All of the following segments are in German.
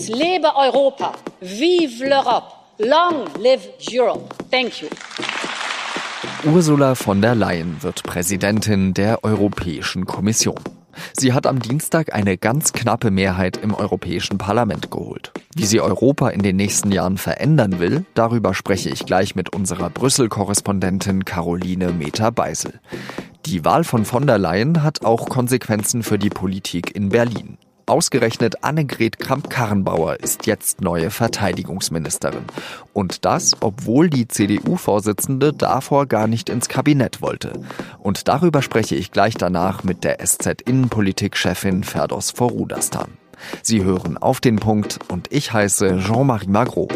Es lebe Europa. Vive l'Europe. Long live Europe. Thank you. Ursula von der Leyen wird Präsidentin der Europäischen Kommission. Sie hat am Dienstag eine ganz knappe Mehrheit im Europäischen Parlament geholt. Wie sie Europa in den nächsten Jahren verändern will, darüber spreche ich gleich mit unserer Brüssel-Korrespondentin Caroline Meter-Beisel. Die Wahl von von der Leyen hat auch Konsequenzen für die Politik in Berlin. Ausgerechnet Annegret Kramp-Karrenbauer ist jetzt neue Verteidigungsministerin. Und das, obwohl die CDU-Vorsitzende davor gar nicht ins Kabinett wollte. Und darüber spreche ich gleich danach mit der SZ-Innenpolitik-Chefin Ferdos Vorudastan. Sie hören auf den Punkt und ich heiße Jean-Marie Magro.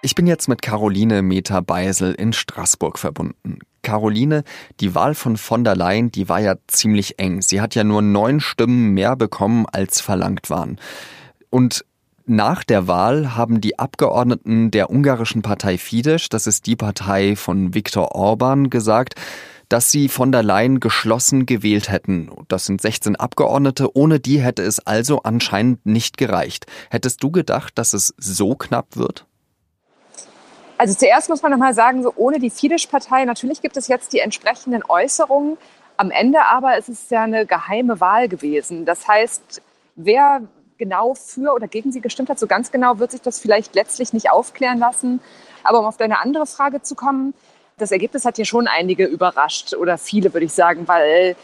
Ich bin jetzt mit Caroline Meter-Beisel in Straßburg verbunden. Caroline, die Wahl von von der Leyen, die war ja ziemlich eng. Sie hat ja nur neun Stimmen mehr bekommen, als verlangt waren. Und nach der Wahl haben die Abgeordneten der ungarischen Partei Fidesz, das ist die Partei von Viktor Orban, gesagt, dass sie von der Leyen geschlossen gewählt hätten. Das sind 16 Abgeordnete. Ohne die hätte es also anscheinend nicht gereicht. Hättest du gedacht, dass es so knapp wird? Also zuerst muss man nochmal sagen, so ohne die Fidesz-Partei, natürlich gibt es jetzt die entsprechenden Äußerungen. Am Ende aber ist es ja eine geheime Wahl gewesen. Das heißt, wer genau für oder gegen sie gestimmt hat, so ganz genau wird sich das vielleicht letztlich nicht aufklären lassen. Aber um auf deine andere Frage zu kommen, das Ergebnis hat ja schon einige überrascht oder viele, würde ich sagen, weil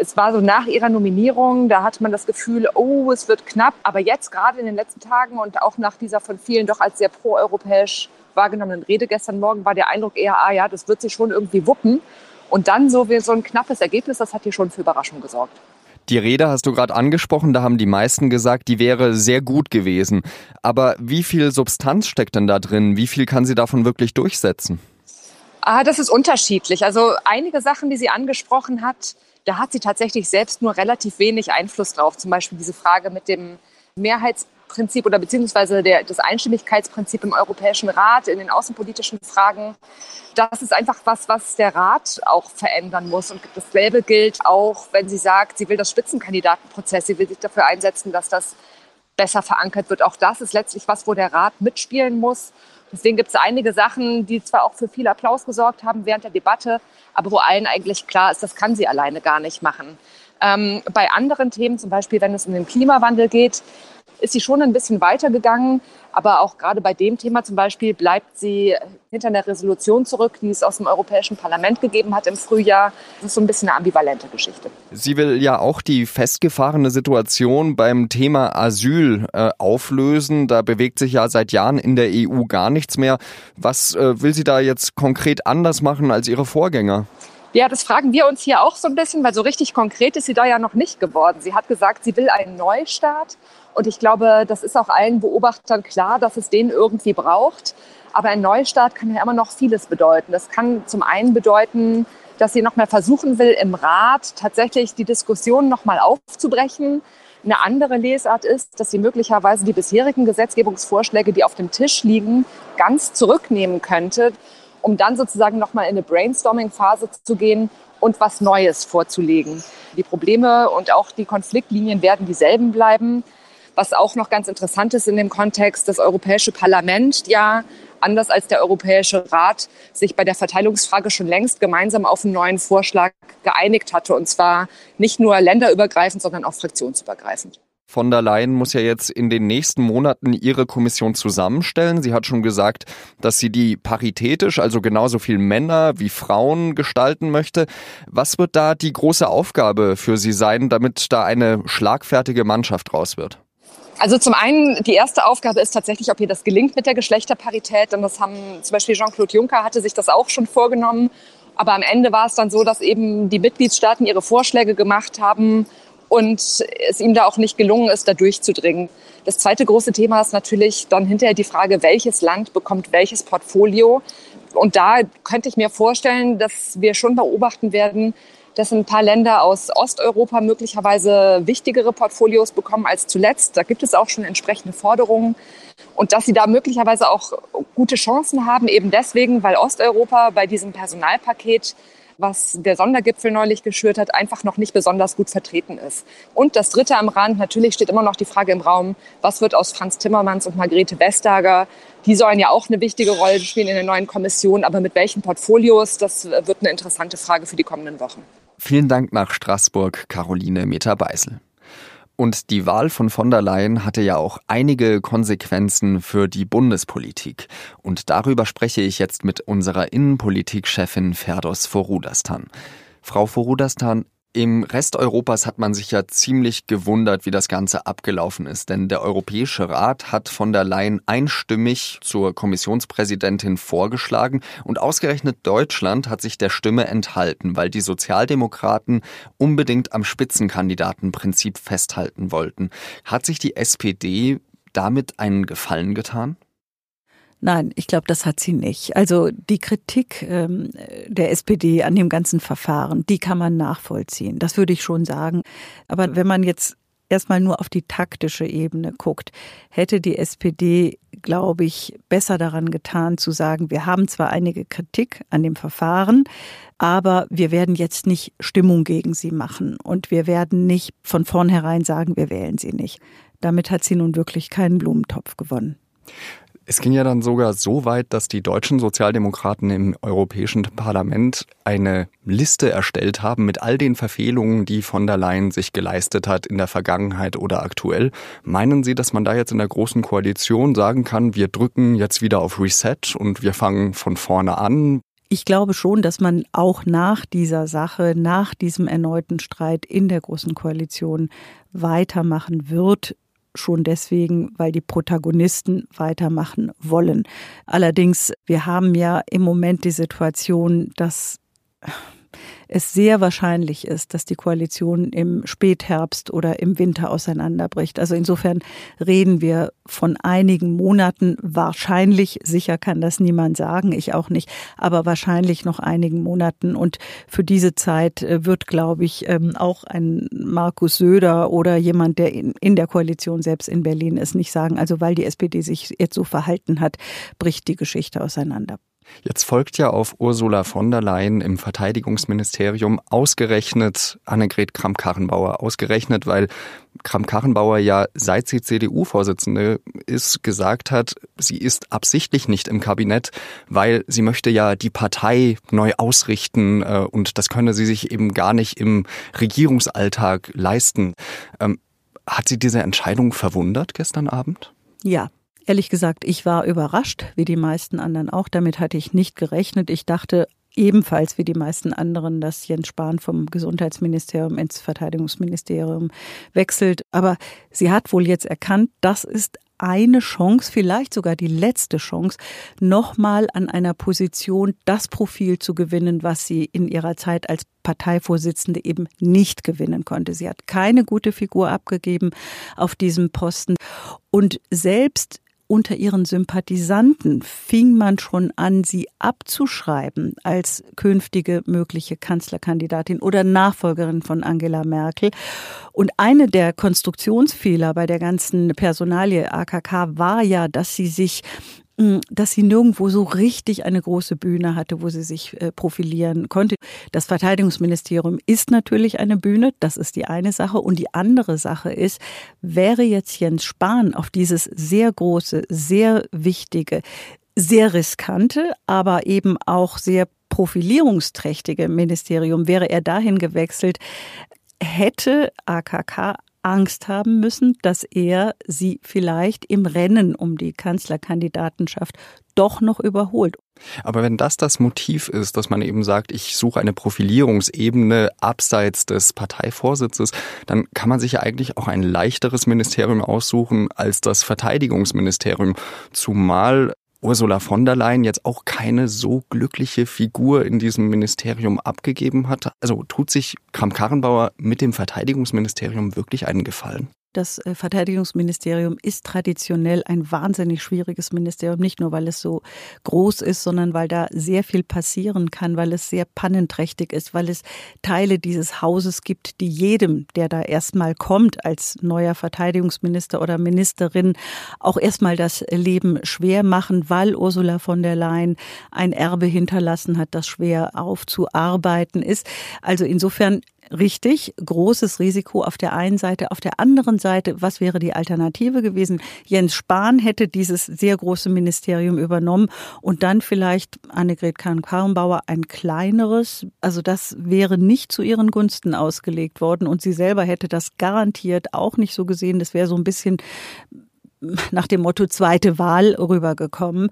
es war so nach ihrer Nominierung, da hatte man das Gefühl, oh, es wird knapp. Aber jetzt gerade in den letzten Tagen und auch nach dieser von vielen doch als sehr proeuropäisch wahrgenommenen Rede gestern Morgen war der Eindruck eher, ah ja, das wird sich schon irgendwie wuppen. Und dann so wie so ein knappes Ergebnis, das hat hier schon für Überraschung gesorgt. Die Rede hast du gerade angesprochen, da haben die meisten gesagt, die wäre sehr gut gewesen. Aber wie viel Substanz steckt denn da drin? Wie viel kann sie davon wirklich durchsetzen? Ah, das ist unterschiedlich. Also einige Sachen, die sie angesprochen hat, da hat sie tatsächlich selbst nur relativ wenig Einfluss drauf. Zum Beispiel diese Frage mit dem Mehrheits Prinzip oder beziehungsweise der, das Einstimmigkeitsprinzip im Europäischen Rat in den außenpolitischen Fragen. Das ist einfach was, was der Rat auch verändern muss. Und dasselbe gilt auch, wenn sie sagt, sie will das Spitzenkandidatenprozess, sie will sich dafür einsetzen, dass das besser verankert wird. Auch das ist letztlich was, wo der Rat mitspielen muss. Deswegen gibt es einige Sachen, die zwar auch für viel Applaus gesorgt haben während der Debatte, aber wo allen eigentlich klar ist, das kann sie alleine gar nicht machen. Ähm, bei anderen Themen, zum Beispiel wenn es um den Klimawandel geht, ist sie schon ein bisschen weitergegangen. Aber auch gerade bei dem Thema zum Beispiel bleibt sie hinter einer Resolution zurück, die es aus dem Europäischen Parlament gegeben hat im Frühjahr. Das ist so ein bisschen eine ambivalente Geschichte. Sie will ja auch die festgefahrene Situation beim Thema Asyl äh, auflösen. Da bewegt sich ja seit Jahren in der EU gar nichts mehr. Was äh, will sie da jetzt konkret anders machen als ihre Vorgänger? Ja, das fragen wir uns hier auch so ein bisschen, weil so richtig konkret ist sie da ja noch nicht geworden. Sie hat gesagt, sie will einen Neustart. Und ich glaube, das ist auch allen Beobachtern klar, dass es den irgendwie braucht. Aber ein Neustart kann ja immer noch vieles bedeuten. Das kann zum einen bedeuten, dass sie noch mal versuchen will, im Rat tatsächlich die Diskussion noch mal aufzubrechen. Eine andere Lesart ist, dass sie möglicherweise die bisherigen Gesetzgebungsvorschläge, die auf dem Tisch liegen, ganz zurücknehmen könnte um dann sozusagen nochmal in eine Brainstorming-Phase zu gehen und was Neues vorzulegen. Die Probleme und auch die Konfliktlinien werden dieselben bleiben. Was auch noch ganz interessant ist in dem Kontext, das Europäische Parlament ja anders als der Europäische Rat sich bei der Verteilungsfrage schon längst gemeinsam auf einen neuen Vorschlag geeinigt hatte. Und zwar nicht nur länderübergreifend, sondern auch fraktionsübergreifend von der Leyen muss ja jetzt in den nächsten Monaten ihre Kommission zusammenstellen. Sie hat schon gesagt, dass sie die paritätisch, also genauso viel Männer wie Frauen gestalten möchte. Was wird da die große Aufgabe für sie sein, damit da eine schlagfertige Mannschaft raus wird? Also zum einen, die erste Aufgabe ist tatsächlich, ob ihr das gelingt mit der Geschlechterparität. Und das haben zum Beispiel Jean-Claude Juncker hatte sich das auch schon vorgenommen. Aber am Ende war es dann so, dass eben die Mitgliedstaaten ihre Vorschläge gemacht haben und es ihm da auch nicht gelungen ist, da durchzudringen. Das zweite große Thema ist natürlich dann hinterher die Frage, welches Land bekommt welches Portfolio. Und da könnte ich mir vorstellen, dass wir schon beobachten werden, dass ein paar Länder aus Osteuropa möglicherweise wichtigere Portfolios bekommen als zuletzt. Da gibt es auch schon entsprechende Forderungen. Und dass sie da möglicherweise auch gute Chancen haben, eben deswegen, weil Osteuropa bei diesem Personalpaket was der Sondergipfel neulich geschürt hat, einfach noch nicht besonders gut vertreten ist. Und das Dritte am Rand, natürlich steht immer noch die Frage im Raum, was wird aus Franz Timmermans und Margrethe Vestager? Die sollen ja auch eine wichtige Rolle spielen in der neuen Kommission, aber mit welchen Portfolios, das wird eine interessante Frage für die kommenden Wochen. Vielen Dank nach Straßburg, Caroline Meter-Beisel. Und die Wahl von von der Leyen hatte ja auch einige Konsequenzen für die Bundespolitik. Und darüber spreche ich jetzt mit unserer Innenpolitikchefin Ferdos Vorudastan. Frau Vorudastan, im Rest Europas hat man sich ja ziemlich gewundert, wie das Ganze abgelaufen ist, denn der Europäische Rat hat von der Leyen einstimmig zur Kommissionspräsidentin vorgeschlagen und ausgerechnet Deutschland hat sich der Stimme enthalten, weil die Sozialdemokraten unbedingt am Spitzenkandidatenprinzip festhalten wollten. Hat sich die SPD damit einen Gefallen getan? Nein, ich glaube, das hat sie nicht. Also die Kritik ähm, der SPD an dem ganzen Verfahren, die kann man nachvollziehen. Das würde ich schon sagen. Aber wenn man jetzt erstmal nur auf die taktische Ebene guckt, hätte die SPD, glaube ich, besser daran getan zu sagen, wir haben zwar einige Kritik an dem Verfahren, aber wir werden jetzt nicht Stimmung gegen sie machen und wir werden nicht von vornherein sagen, wir wählen sie nicht. Damit hat sie nun wirklich keinen Blumentopf gewonnen. Es ging ja dann sogar so weit, dass die deutschen Sozialdemokraten im Europäischen Parlament eine Liste erstellt haben mit all den Verfehlungen, die von der Leyen sich geleistet hat in der Vergangenheit oder aktuell. Meinen Sie, dass man da jetzt in der großen Koalition sagen kann, wir drücken jetzt wieder auf Reset und wir fangen von vorne an? Ich glaube schon, dass man auch nach dieser Sache, nach diesem erneuten Streit in der Großen Koalition weitermachen wird schon deswegen, weil die Protagonisten weitermachen wollen. Allerdings, wir haben ja im Moment die Situation, dass es sehr wahrscheinlich ist, dass die Koalition im Spätherbst oder im Winter auseinanderbricht. Also insofern reden wir von einigen Monaten. Wahrscheinlich, sicher kann das niemand sagen, ich auch nicht, aber wahrscheinlich noch einigen Monaten. Und für diese Zeit äh, wird, glaube ich, ähm, auch ein Markus Söder oder jemand, der in der Koalition selbst in Berlin ist, nicht sagen, also weil die SPD sich jetzt so verhalten hat, bricht die Geschichte auseinander. Jetzt folgt ja auf Ursula von der Leyen im Verteidigungsministerium ausgerechnet Annegret Kramp-Karrenbauer. Ausgerechnet, weil Kramp-Karrenbauer ja, seit sie CDU-Vorsitzende ist, gesagt hat, sie ist absichtlich nicht im Kabinett, weil sie möchte ja die Partei neu ausrichten äh, und das könne sie sich eben gar nicht im Regierungsalltag leisten. Ähm, hat sie diese Entscheidung verwundert gestern Abend? Ja, Ehrlich gesagt, ich war überrascht, wie die meisten anderen auch. Damit hatte ich nicht gerechnet. Ich dachte ebenfalls wie die meisten anderen, dass Jens Spahn vom Gesundheitsministerium ins Verteidigungsministerium wechselt. Aber sie hat wohl jetzt erkannt, das ist eine Chance, vielleicht sogar die letzte Chance, nochmal an einer Position das Profil zu gewinnen, was sie in ihrer Zeit als Parteivorsitzende eben nicht gewinnen konnte. Sie hat keine gute Figur abgegeben auf diesem Posten. Und selbst unter ihren Sympathisanten fing man schon an, sie abzuschreiben als künftige mögliche Kanzlerkandidatin oder Nachfolgerin von Angela Merkel. Und eine der Konstruktionsfehler bei der ganzen Personalie AKK war ja, dass sie sich dass sie nirgendwo so richtig eine große Bühne hatte, wo sie sich äh, profilieren konnte. Das Verteidigungsministerium ist natürlich eine Bühne, das ist die eine Sache. Und die andere Sache ist, wäre jetzt Jens Spahn auf dieses sehr große, sehr wichtige, sehr riskante, aber eben auch sehr profilierungsträchtige Ministerium, wäre er dahin gewechselt, hätte AKK Angst haben müssen, dass er sie vielleicht im Rennen um die Kanzlerkandidatenschaft doch noch überholt. Aber wenn das das Motiv ist, dass man eben sagt, ich suche eine Profilierungsebene abseits des Parteivorsitzes, dann kann man sich ja eigentlich auch ein leichteres Ministerium aussuchen als das Verteidigungsministerium. Zumal Ursula von der Leyen jetzt auch keine so glückliche Figur in diesem Ministerium abgegeben hat. Also tut sich Kram-Karrenbauer mit dem Verteidigungsministerium wirklich einen Gefallen? Das äh, Verteidigungsministerium ist traditionell ein wahnsinnig schwieriges Ministerium, nicht nur weil es so groß ist, sondern weil da sehr viel passieren kann, weil es sehr pannenträchtig ist, weil es Teile dieses Hauses gibt, die jedem, der da erstmal kommt als neuer Verteidigungsminister oder Ministerin, auch erstmal das Leben schwer machen, weil Ursula von der Leyen ein Erbe hinterlassen hat, das schwer aufzuarbeiten ist. Also insofern richtig, großes Risiko auf der einen Seite. Auf der anderen Seite, was wäre die Alternative gewesen? Jens Spahn hätte dieses sehr große Ministerium übernommen und dann vielleicht Annegret Kramp-Karrenbauer ein kleineres. Also das wäre nicht zu ihren Gunsten ausgelegt worden und sie selber hätte das garantiert auch nicht so gesehen. Das wäre so ein bisschen nach dem Motto zweite Wahl rübergekommen.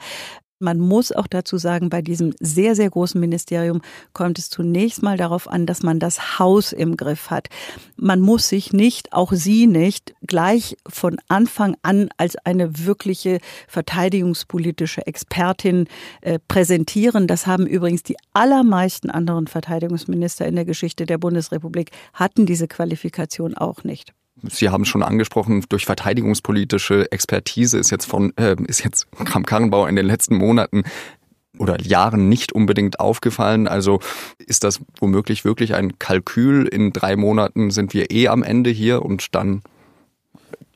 Man muss auch dazu sagen, bei diesem sehr, sehr großen Ministerium kommt es zunächst mal darauf an, dass man das Haus im Griff hat. Man muss sich nicht, auch Sie nicht, gleich von Anfang an als eine wirkliche verteidigungspolitische Expertin äh, präsentieren. Das haben übrigens die allermeisten anderen Verteidigungsminister in der Geschichte der Bundesrepublik hatten diese Qualifikation auch nicht. Sie haben schon angesprochen, durch verteidigungspolitische Expertise ist jetzt von äh, ist jetzt Kramp-Karrenbauer in den letzten Monaten oder Jahren nicht unbedingt aufgefallen. Also ist das womöglich wirklich ein Kalkül? In drei Monaten sind wir eh am Ende hier und dann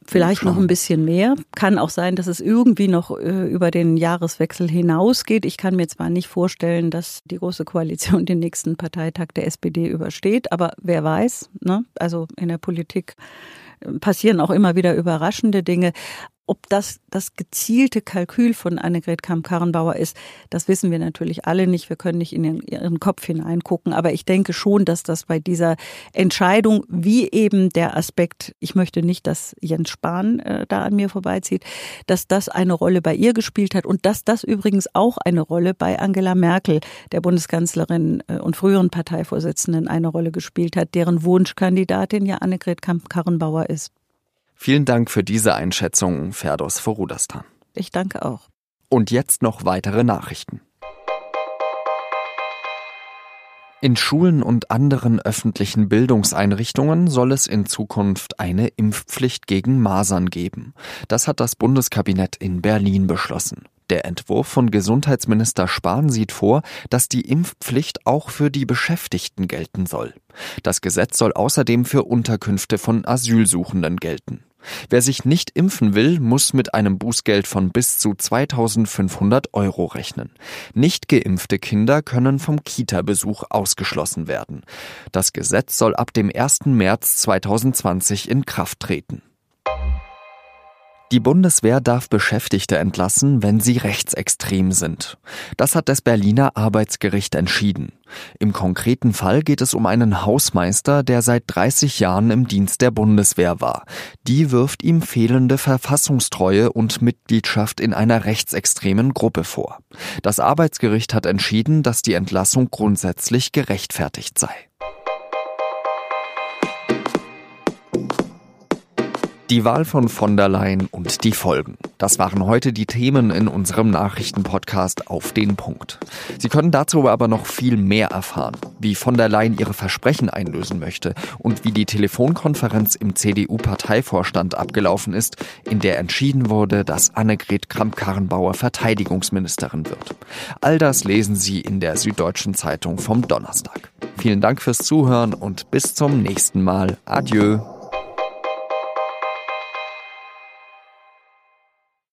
Vielleicht noch ein bisschen mehr. Kann auch sein, dass es irgendwie noch äh, über den Jahreswechsel hinausgeht. Ich kann mir zwar nicht vorstellen, dass die Große Koalition den nächsten Parteitag der SPD übersteht, aber wer weiß. Ne? Also in der Politik äh, passieren auch immer wieder überraschende Dinge. Ob das das gezielte Kalkül von Annegret Kamm-Karrenbauer ist, das wissen wir natürlich alle nicht. Wir können nicht in ihren Kopf hineingucken. Aber ich denke schon, dass das bei dieser Entscheidung, wie eben der Aspekt, ich möchte nicht, dass Jens Spahn äh, da an mir vorbeizieht, dass das eine Rolle bei ihr gespielt hat und dass das übrigens auch eine Rolle bei Angela Merkel, der Bundeskanzlerin äh, und früheren Parteivorsitzenden, eine Rolle gespielt hat, deren Wunschkandidatin ja Annegret Kamm-Karrenbauer ist. Vielen Dank für diese Einschätzung, Ferdos Vorudastan. Ich danke auch. Und jetzt noch weitere Nachrichten. In Schulen und anderen öffentlichen Bildungseinrichtungen soll es in Zukunft eine Impfpflicht gegen Masern geben. Das hat das Bundeskabinett in Berlin beschlossen. Der Entwurf von Gesundheitsminister Spahn sieht vor, dass die Impfpflicht auch für die Beschäftigten gelten soll. Das Gesetz soll außerdem für Unterkünfte von Asylsuchenden gelten. Wer sich nicht impfen will, muss mit einem Bußgeld von bis zu 2500 Euro rechnen. Nicht geimpfte Kinder können vom Kita-Besuch ausgeschlossen werden. Das Gesetz soll ab dem 1. März 2020 in Kraft treten. Die Bundeswehr darf Beschäftigte entlassen, wenn sie rechtsextrem sind. Das hat das Berliner Arbeitsgericht entschieden. Im konkreten Fall geht es um einen Hausmeister, der seit 30 Jahren im Dienst der Bundeswehr war. Die wirft ihm fehlende Verfassungstreue und Mitgliedschaft in einer rechtsextremen Gruppe vor. Das Arbeitsgericht hat entschieden, dass die Entlassung grundsätzlich gerechtfertigt sei. Die Wahl von von der Leyen und die Folgen. Das waren heute die Themen in unserem Nachrichtenpodcast auf den Punkt. Sie können dazu aber noch viel mehr erfahren, wie von der Leyen ihre Versprechen einlösen möchte und wie die Telefonkonferenz im CDU-Parteivorstand abgelaufen ist, in der entschieden wurde, dass Annegret Kramp-Karrenbauer Verteidigungsministerin wird. All das lesen Sie in der Süddeutschen Zeitung vom Donnerstag. Vielen Dank fürs Zuhören und bis zum nächsten Mal. Adieu.